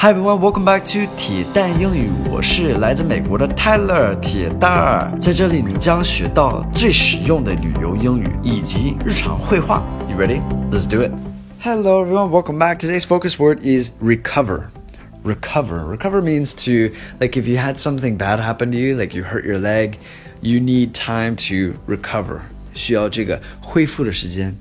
Hi everyone, welcome back to 铁蛋英语。我是来自美国的 Tyler 铁蛋儿，在这里你将学到最实用的旅游英语以及日常会话。You ready? Let's do it. Hello everyone, welcome back. Today's focus word is recover. Recover. Recover means to like if you had something bad happen to you, like you hurt your leg, you need time to recover. 需要这个恢复的时间。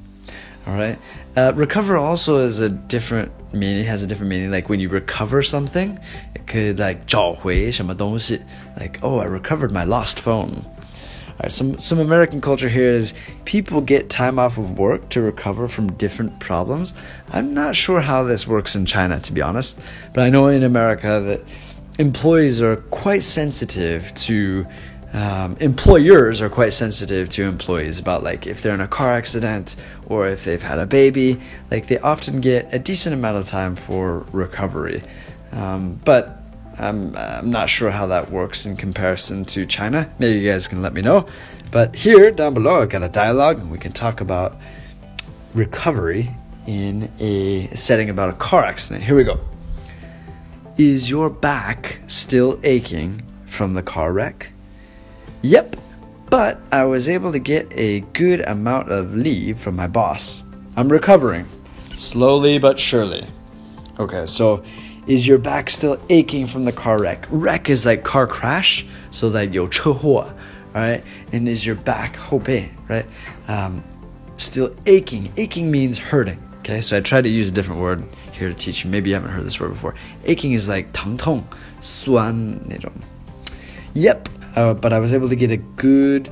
all right. Uh, recover also is a different meaning. Has a different meaning. Like when you recover something, it could like 找回什么东西. Like oh, I recovered my lost phone. All right. Some some American culture here is people get time off of work to recover from different problems. I'm not sure how this works in China, to be honest, but I know in America that employees are quite sensitive to um, employers are quite sensitive to employees about like if they're in a car accident or if they've had a baby like they often get a decent amount of time for recovery. Um, but I'm, I'm not sure how that works in comparison to china. Maybe you guys can let me know. But here down below i've got a dialogue and we can talk about recovery in a setting about a car accident. Here we go. Is your back still aching from the car wreck Yep, but I was able to get a good amount of leave from my boss. I'm recovering, slowly but surely. Okay, so is your back still aching from the car wreck? Wreck is like car crash, so like 有车祸, right? And is your back 后背, right? Um, still aching. Aching means hurting. Okay, so I tried to use a different word here to teach you. Maybe you haven't heard this word before. Aching is like 疼痛,酸那种. Yep, uh, but I was able to get a good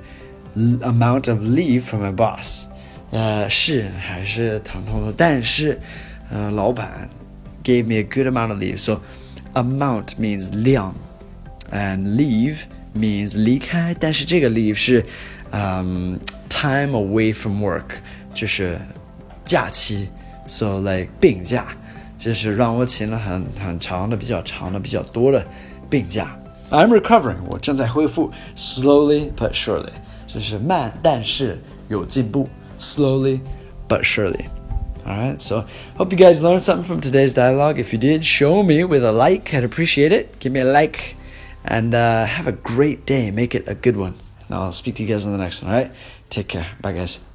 amount of leave from my boss. 呃，是还是疼痛的，但是，呃，老板 gave me a good amount of leave. So amount means 量，and leave means 离开。但是这个 leave 是，嗯、um,，time away from work，就是假期。So like 病假，就是让我请了很很长的、比较长的、比较多的病假。 I'm recovering，我正在恢复，slowly but surely，就是慢但是有进步，slowly but surely。Alright, so hope you guys learned something from today's dialogue. If you did, show me with a like. I'd appreciate it. Give me a like. And uh, have a great day. Make it a good one. And I'll speak to you guys in the next one, alright? Take care. Bye, guys.